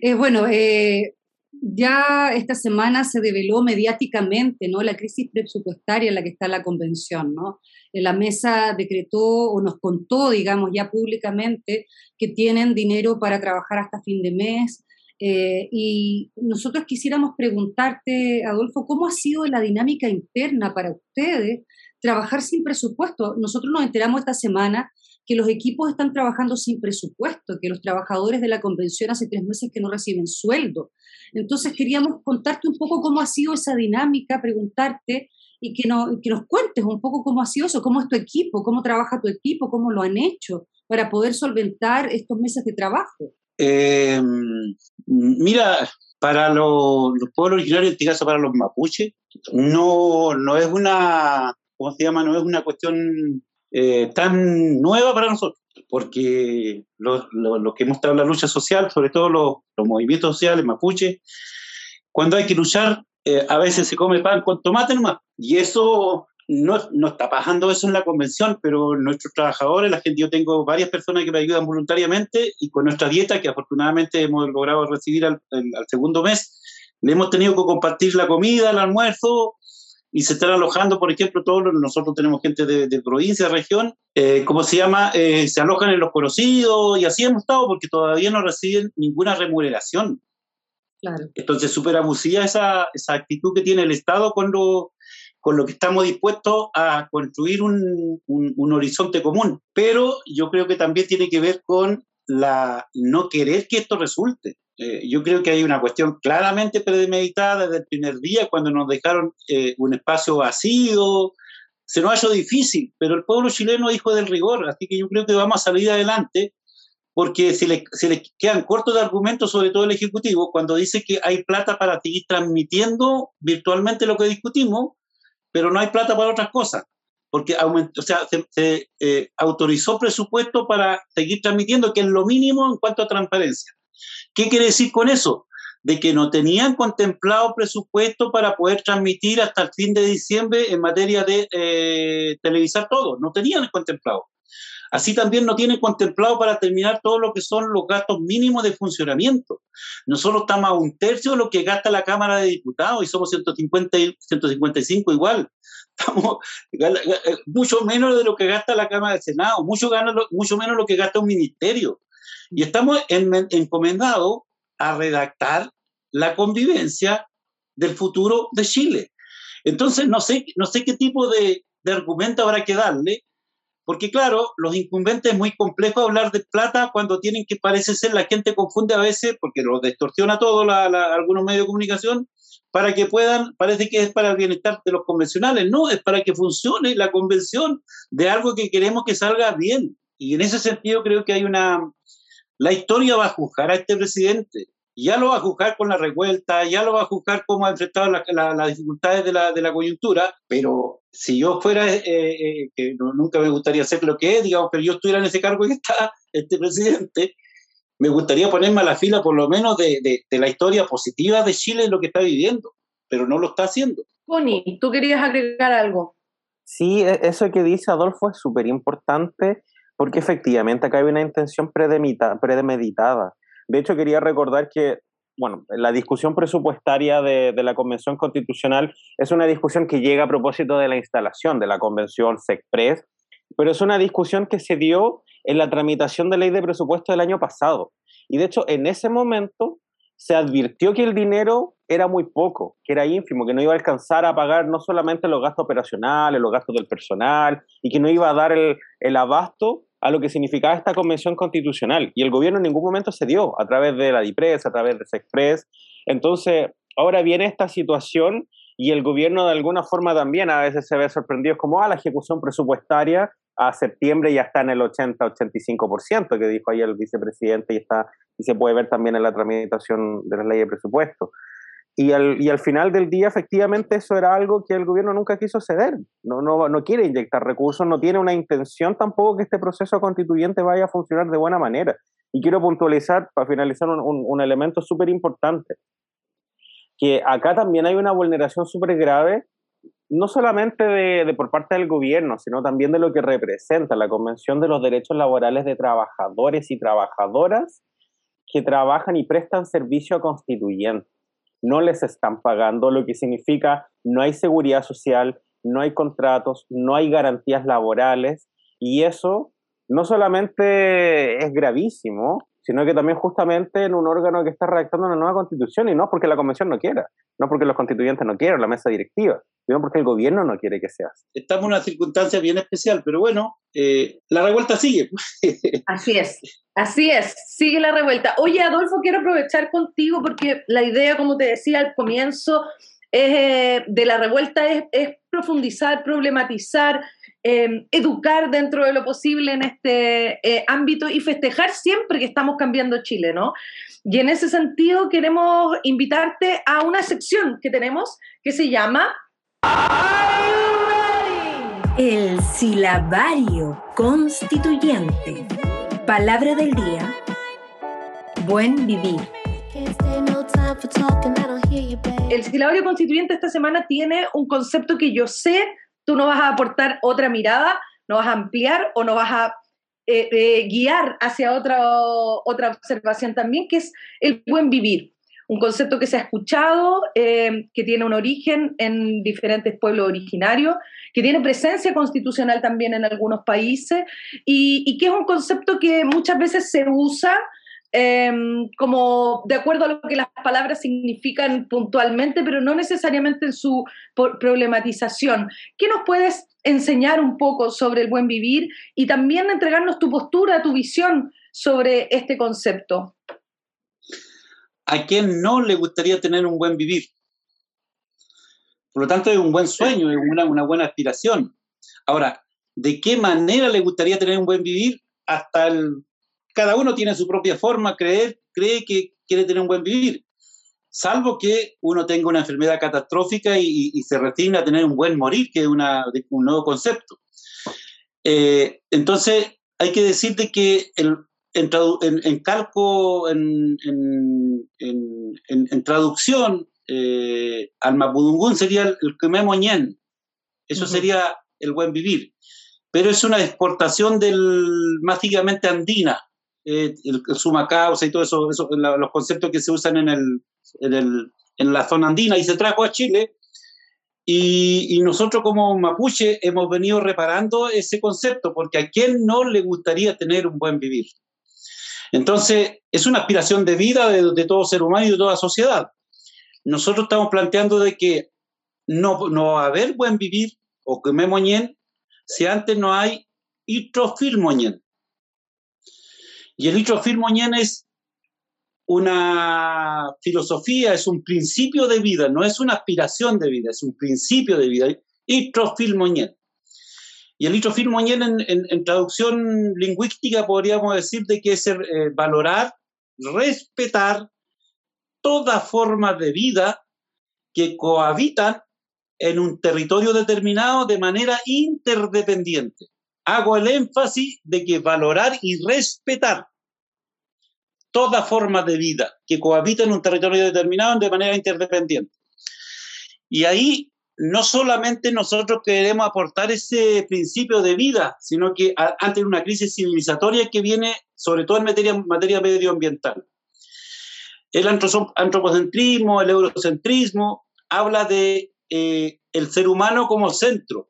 Eh, bueno, eh, ya esta semana se develó mediáticamente ¿no? la crisis presupuestaria en la que está la convención. ¿no? La mesa decretó o nos contó, digamos, ya públicamente que tienen dinero para trabajar hasta fin de mes, eh, y nosotros quisiéramos preguntarte, Adolfo, ¿cómo ha sido la dinámica interna para ustedes trabajar sin presupuesto? Nosotros nos enteramos esta semana que los equipos están trabajando sin presupuesto, que los trabajadores de la convención hace tres meses que no reciben sueldo. Entonces queríamos contarte un poco cómo ha sido esa dinámica, preguntarte y que, no, nos cuentes un poco cómo ha sido eso, cómo es tu equipo, cómo trabaja tu equipo, cómo lo han hecho para poder solventar estos meses de trabajo. Eh, mira, para los, pueblos originarios, en este caso para los mapuches, no, no es una, ¿cómo se llama? No es una cuestión eh, tan nueva para nosotros, porque los lo, que hemos estado en la lucha social, sobre todo los, movimientos sociales mapuches, cuando hay que luchar, eh, a veces se come pan con tomate nomás, y eso no, no, está pasando eso en la convención, pero nuestros trabajadores, la gente, yo tengo varias personas que me ayudan voluntariamente y con nuestra dieta, que afortunadamente hemos logrado recibir al, al segundo mes, le hemos tenido que compartir la comida, el almuerzo, y se están alojando, por ejemplo, todos nosotros tenemos gente de, de provincia, región, eh, ¿cómo se llama? Eh, se alojan en los conocidos y así hemos estado porque todavía no reciben ninguna remuneración. Claro. Entonces, súper abusiva esa, esa actitud que tiene el Estado con lo, con lo que estamos dispuestos a construir un, un, un horizonte común. Pero yo creo que también tiene que ver con la no querer que esto resulte. Eh, yo creo que hay una cuestión claramente premeditada desde el primer día, cuando nos dejaron eh, un espacio vacío. Se nos ha difícil, pero el pueblo chileno dijo del rigor, así que yo creo que vamos a salir adelante, porque se le quedan cortos de argumentos, sobre todo el Ejecutivo, cuando dice que hay plata para seguir transmitiendo virtualmente lo que discutimos, pero no hay plata para otras cosas porque aumentó, o sea, se, eh, autorizó presupuesto para seguir transmitiendo, que es lo mínimo en cuanto a transparencia. ¿Qué quiere decir con eso? De que no tenían contemplado presupuesto para poder transmitir hasta el fin de diciembre en materia de eh, televisar todo, no tenían contemplado. Así también no tienen contemplado para terminar todo lo que son los gastos mínimos de funcionamiento. Nosotros estamos a un tercio de lo que gasta la Cámara de Diputados y somos 150 y 155 igual. Estamos eh, mucho menos de lo que gasta la Cámara del Senado, mucho, mucho menos de lo que gasta un ministerio. Y estamos encomendados a redactar la convivencia del futuro de Chile. Entonces, no sé, no sé qué tipo de, de argumento habrá que darle, porque claro, los incumbentes es muy complejo hablar de plata cuando tienen que, parece ser, la gente confunde a veces, porque lo distorsiona todo la, algunos medios de comunicación, para que puedan, parece que es para el bienestar de los convencionales, no, es para que funcione la convención de algo que queremos que salga bien. Y en ese sentido creo que hay una, la historia va a juzgar a este presidente. Ya lo va a juzgar con la revuelta, ya lo va a juzgar cómo ha enfrentado las dificultades de la, de la, coyuntura, pero si yo fuera, eh, eh, que nunca me gustaría ser lo que es, digamos, pero yo estuviera en ese cargo que está este presidente, me gustaría ponerme a la fila por lo menos de, de, de la historia positiva de Chile en lo que está viviendo, pero no lo está haciendo. Connie, ¿tú querías agregar algo? Sí, e, eso que dice Adolfo es súper importante porque efectivamente acá hay una intención premeditada. De hecho, quería recordar que, bueno, la discusión presupuestaria de, la Convención Constitucional es una discusión que llega a propósito de la instalación de la Convención SECPRES, pero es una discusión que se dio en la tramitación de ley de presupuesto del año pasado. Y de hecho, en ese momento se advirtió que el dinero era muy poco, que era ínfimo, que no iba a alcanzar a pagar no solamente los gastos operacionales, los gastos del personal, y que no iba a dar el abasto a lo que significaba esta convención constitucional. Y el gobierno en ningún momento se dio a través de la DIPRES, a través de SEXPRES. Entonces, ahora viene esta situación y el gobierno de alguna forma también a veces se ve sorprendido, como, ah, la ejecución presupuestaria a septiembre ya está en el 80-85%, que dijo ahí el vicepresidente y, está, y se puede ver también en la tramitación de la ley de presupuesto. Y al, y al final del día, efectivamente, eso era algo que el gobierno nunca quiso ceder. No, no, no quiere inyectar recursos, no tiene una intención tampoco que este proceso constituyente vaya a funcionar de buena manera. Y quiero puntualizar, para finalizar, un, un, un elemento súper importante, que acá también hay una vulneración súper grave, no solamente de, de, por parte del gobierno, sino también de lo que representa la Convención de los Derechos Laborales de Trabajadores y Trabajadoras que trabajan y prestan servicio a constituyentes no les están pagando, lo que significa no hay seguridad social, no hay contratos, no hay garantías laborales y eso no solamente es gravísimo, sino que también justamente en un órgano que está redactando una nueva constitución y no porque la convención no quiera, no porque los constituyentes no quieran, la mesa directiva, porque el gobierno no quiere que sea así. Estamos en una circunstancia bien especial, pero bueno, eh, la revuelta sigue. así es, así es, sigue la revuelta. Oye, Adolfo, quiero aprovechar contigo porque la idea, como te decía al comienzo, es, eh, de la revuelta es, es profundizar, problematizar, eh, educar dentro de lo posible en este eh, ámbito y festejar siempre que estamos cambiando Chile, ¿no? Y en ese sentido queremos invitarte a una sección que tenemos que se llama... El silabario constituyente. Palabra del día. Buen vivir. El silabario constituyente esta semana tiene un concepto que yo sé tú no vas a aportar otra mirada, no vas a ampliar o no vas a eh, eh, guiar hacia otra, otra observación también, que es el buen vivir. Un concepto que se ha escuchado, eh, que tiene un origen en diferentes pueblos originarios, que tiene presencia constitucional también en algunos países y, que es un concepto que muchas veces se usa Em, como de acuerdo a lo que las palabras significan puntualmente, pero no necesariamente en su problematización. ¿Qué nos puedes enseñar un poco sobre el buen vivir y también entregarnos tu postura, tu visión sobre este concepto? ¿A quién no le gustaría tener un buen vivir? Por lo tanto, es un buen sueño, es una, buena aspiración. Ahora, ¿de qué manera le gustaría tener un buen vivir? Hasta el cada uno tiene su propia forma, creer, cree que quiere tener un buen vivir, salvo que uno tenga una enfermedad catastrófica y, se resigne a tener un buen morir, que es un nuevo concepto. Eh, entonces, hay que decir que el, en, calco, en, traducción, eh, al mapudungún sería el, el ñen. Eso sería el buen vivir. Pero es una exportación del mágicamente andina eh, el, suma causa y todo eso, los conceptos que se usan en, el, en, la zona andina y se trajo a Chile. Y, nosotros como mapuche hemos venido reparando ese concepto, porque a quién no le gustaría tener un buen vivir. Entonces, es una aspiración de vida de, todo ser humano y de toda sociedad. Nosotros estamos planteando de que no, no va a haber buen vivir o que moñen si antes no hay itrofil moñen. Y el Itrofil Moñén es una filosofía, es un principio de vida, no es una aspiración de vida, es un principio de vida. Itrofil Moñén. Y el Itrofil Moñén en, en, traducción lingüística podríamos decir de que es eh, valorar, respetar toda forma de vida que cohabitan en un territorio determinado de manera interdependiente hago el énfasis de que valorar y respetar toda forma de vida que cohabita en un territorio determinado de manera interdependiente. Y ahí no solamente nosotros queremos aportar ese principio de vida, sino que ante una crisis civilizatoria que viene sobre todo en materia, materia medioambiental. El antropocentrismo, el eurocentrismo, habla de eh, el ser humano como centro,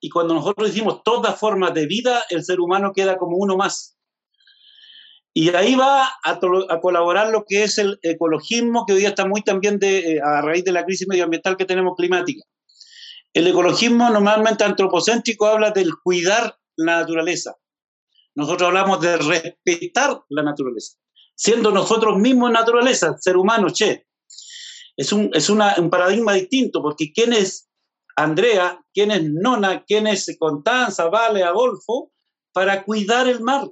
y cuando nosotros decimos todas formas de vida, el ser humano queda como uno más. Y ahí va a, colaborar lo que es el ecologismo, que hoy día está muy también de, eh, a raíz de la crisis medioambiental que tenemos climática. El ecologismo normalmente antropocéntrico habla del cuidar la naturaleza. Nosotros hablamos de respetar la naturaleza, siendo nosotros mismos naturaleza, ser humano, che. Es un, es un paradigma distinto, porque ¿quién es Andrea, quién es Nona, quién es Constanza, Vale, Adolfo, para cuidar el mar.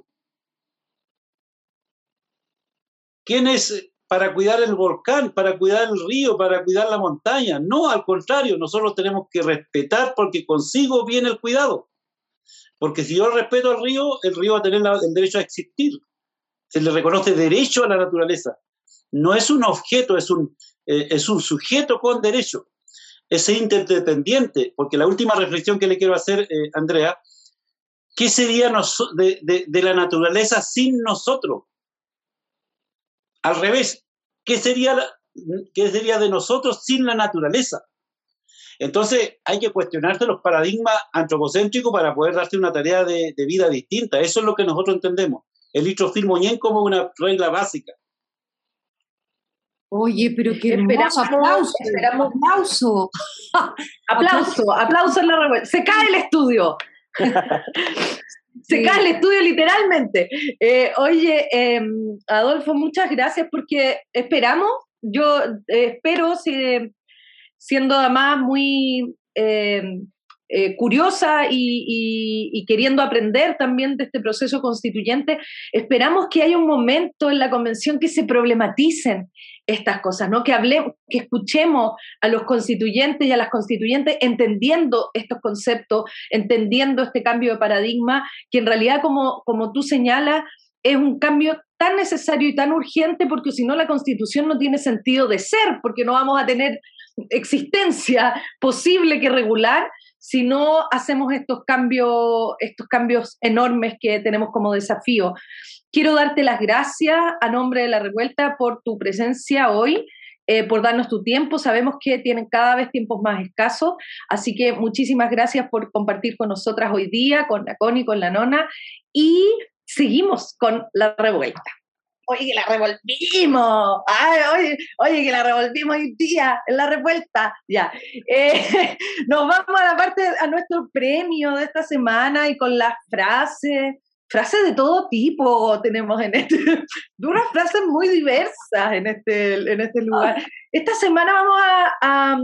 ¿Quién es para cuidar el volcán, para cuidar el río, para cuidar la montaña? No, al contrario, nosotros tenemos que respetar porque consigo viene el cuidado. Porque si yo respeto al río, el río va a tener el derecho a existir. Se le reconoce derecho a la naturaleza. No es un objeto, es un, eh, es un sujeto con derecho ese interdependiente, porque la última reflexión que le quiero hacer, eh, Andrea, ¿qué sería de, de, la naturaleza sin nosotros? Al revés, ¿qué sería, ¿qué sería de nosotros sin la naturaleza? Entonces hay que cuestionarse los paradigmas antropocéntricos para poder darse una tarea de, de vida distinta. Eso es lo que nosotros entendemos. El litrofil moñén como una regla básica. Oye, pero qué hermoso, aplauso, esperamos, aplauso. aplauso, aplauso en la revuelta. Se cae el estudio. Se cae el estudio literalmente. Eh, oye, em, Adolfo, muchas gracias porque esperamos, yo eh, espero, si, siendo además muy em, eh, curiosa y, queriendo aprender también de este proceso constituyente, esperamos que haya un momento en la convención que se problematicen estas cosas, ¿no? Que hablemos, que escuchemos a los constituyentes y a las constituyentes entendiendo estos conceptos, entendiendo este cambio de paradigma, que en realidad, como, como tú señalas, es un cambio tan necesario y tan urgente porque si no la constitución no tiene sentido de ser, porque no vamos a tener existencia posible que regular si no hacemos estos cambios, estos cambios enormes que tenemos como desafío. Quiero darte las gracias a nombre de la revuelta por tu presencia hoy. Eh, por darnos tu tiempo. Sabemos que tienen cada vez tiempos más escasos, así que muchísimas gracias por compartir con nosotras hoy día, con la Connie, con la Nona, y seguimos con la revuelta. Oye, que la revolvimos. oye, oye, que la revolvimos hoy día en la revuelta. Ya. Eh, nos vamos a la parte, a nuestro premio de esta semana y con las frases frases de todo tipo tenemos en este, unas frases muy diversas en este, en este lugar. Esta semana vamos a,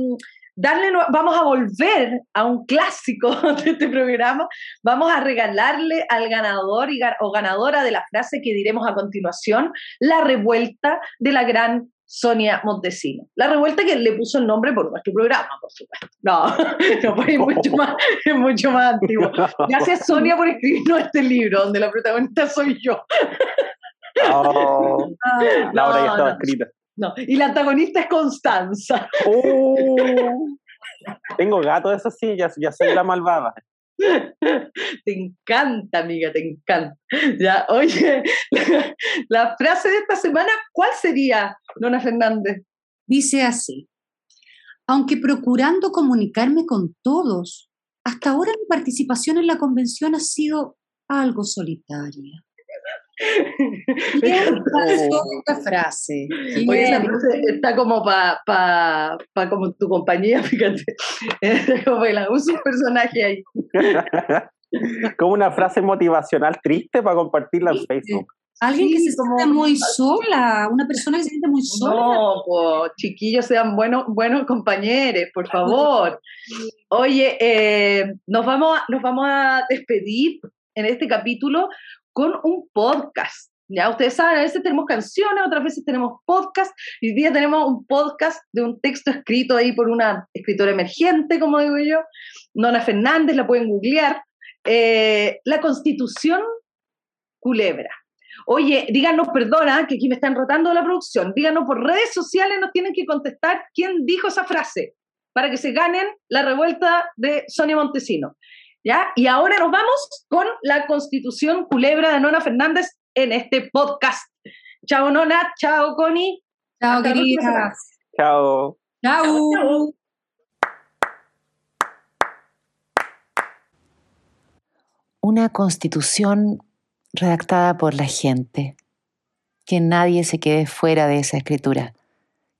darle, vamos a volver a un clásico de este programa, vamos a regalarle al ganador o ganadora de la frase que diremos a continuación, la revuelta de la gran Sonia Montesino. La revuelta que le puso el nombre por nuestro programa, por supuesto. No, no fue mucho más, mucho más antiguo. Gracias Sonia por escribirnos este libro, donde la protagonista soy yo. Oh, la obra ya estaba escrita. No, y la antagonista es Constanza. Oh, tengo gato de esas sillas, ya soy la malvada. Te encanta, amiga, te encanta. Ya, oye, la, frase de esta semana, ¿cuál sería, Nona Fernández? Dice así, aunque procurando comunicarme con todos, hasta ahora mi participación en la convención ha sido algo solitaria. ¿Qué esta frase? Oye, esa frase está como para pa, como tu compañía, fíjate. como la, usa un personaje ahí. como una frase motivacional triste para compartirla en Facebook. Alguien que se siente muy sola, una persona que se siente muy sola. No, chiquillos, sean buenos, buenos compañeros, por favor. Oye, eh, nos, vamos nos vamos a despedir en este capítulo con un podcast. Ya ustedes saben, a veces tenemos canciones, otras veces tenemos podcast. Hoy día tenemos un podcast de un texto escrito ahí por una escritora emergente, como digo yo, Nona Fernández, la pueden googlear. Eh, la Constitución Culebra. Oye, díganos, perdona, que aquí me están rotando la producción, díganos por redes sociales, nos tienen que contestar quién dijo esa frase para que se ganen la revuelta de Sonia Montesino. ¿Ya? Y ahora nos vamos con la Constitución Culebra de Nona Fernández en este podcast. Chao, Nona. Chao, Connie. Chao, queridas. Chao. Chao. Una constitución redactada por la gente. Que nadie se quede fuera de esa escritura.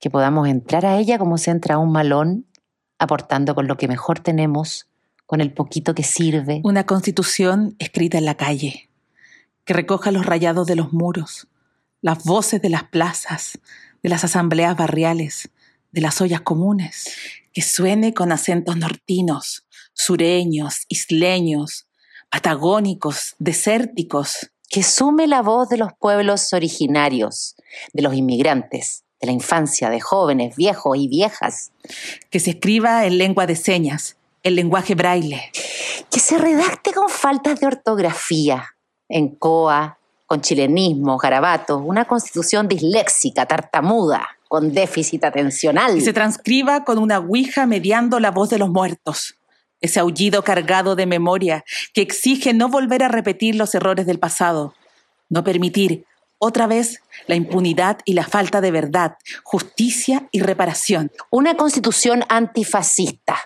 Que podamos entrar a ella como se entra a un malón, aportando con lo que mejor tenemos con el poquito que sirve. Una constitución escrita en la calle, que recoja los rayados de los muros, las voces de las plazas, de las asambleas barriales, de las ollas comunes, que suene con acentos nortinos, sureños, isleños, patagónicos, desérticos. Que sume la voz de los pueblos originarios, de los inmigrantes, de la infancia, de jóvenes, viejos y viejas. Que se escriba en lengua de señas, el lenguaje braille. Que se redacte con faltas de ortografía, en coa, con chilenismo, garabatos, una constitución disléxica, tartamuda, con déficit atencional. Que se transcriba con una ouija mediando la voz de los muertos. Ese aullido cargado de memoria que exige no volver a repetir los errores del pasado, no permitir otra vez la impunidad y la falta de verdad, justicia y reparación. Una constitución antifascista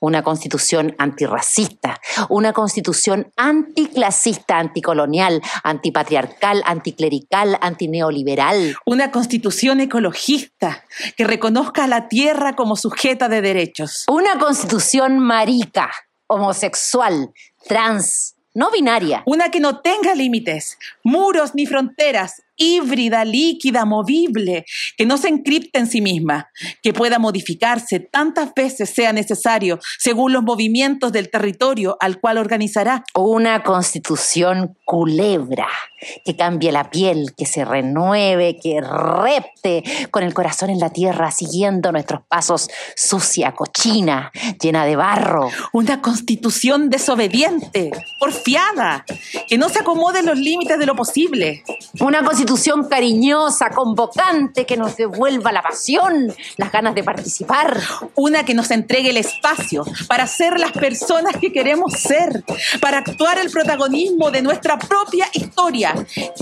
una constitución antirracista, una constitución anticlasista, anticolonial, antipatriarcal, anticlerical, antineoliberal. Una constitución ecologista que reconozca a la tierra como sujeta de derechos. Una constitución marica, homosexual, trans, no binaria. Una que no tenga límites, muros ni fronteras, híbrida, líquida, movible, que no se encripte en sí misma, que pueda modificarse tantas veces sea necesario según los movimientos del territorio al cual organizará. Una constitución culebra, que cambie la piel, que se renueve, que repte con el corazón en la tierra, siguiendo nuestros pasos sucia, cochina, llena de barro. Una constitución desobediente, porfiada, que no se acomode en los límites de lo posible. Una constitución constitución cariñosa, convocante, que nos devuelva la pasión, las ganas de participar. Una que nos entregue el espacio para ser las personas que queremos ser, para actuar el protagonismo de nuestra propia historia.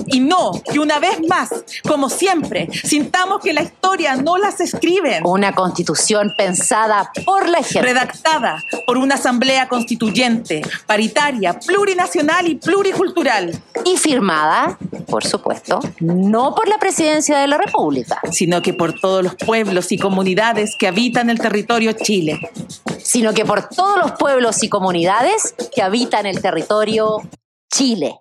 Y no que una vez más, como siempre, sintamos que la historia no las escriben. Una constitución pensada por la gente. Redactada por una asamblea constituyente, paritaria, plurinacional y pluricultural. Y firmada, por supuesto, no por la presidencia de la República, sino que por todos los pueblos y comunidades que habitan el territorio Chile. Sino que por todos los pueblos y comunidades que habitan el territorio Chile.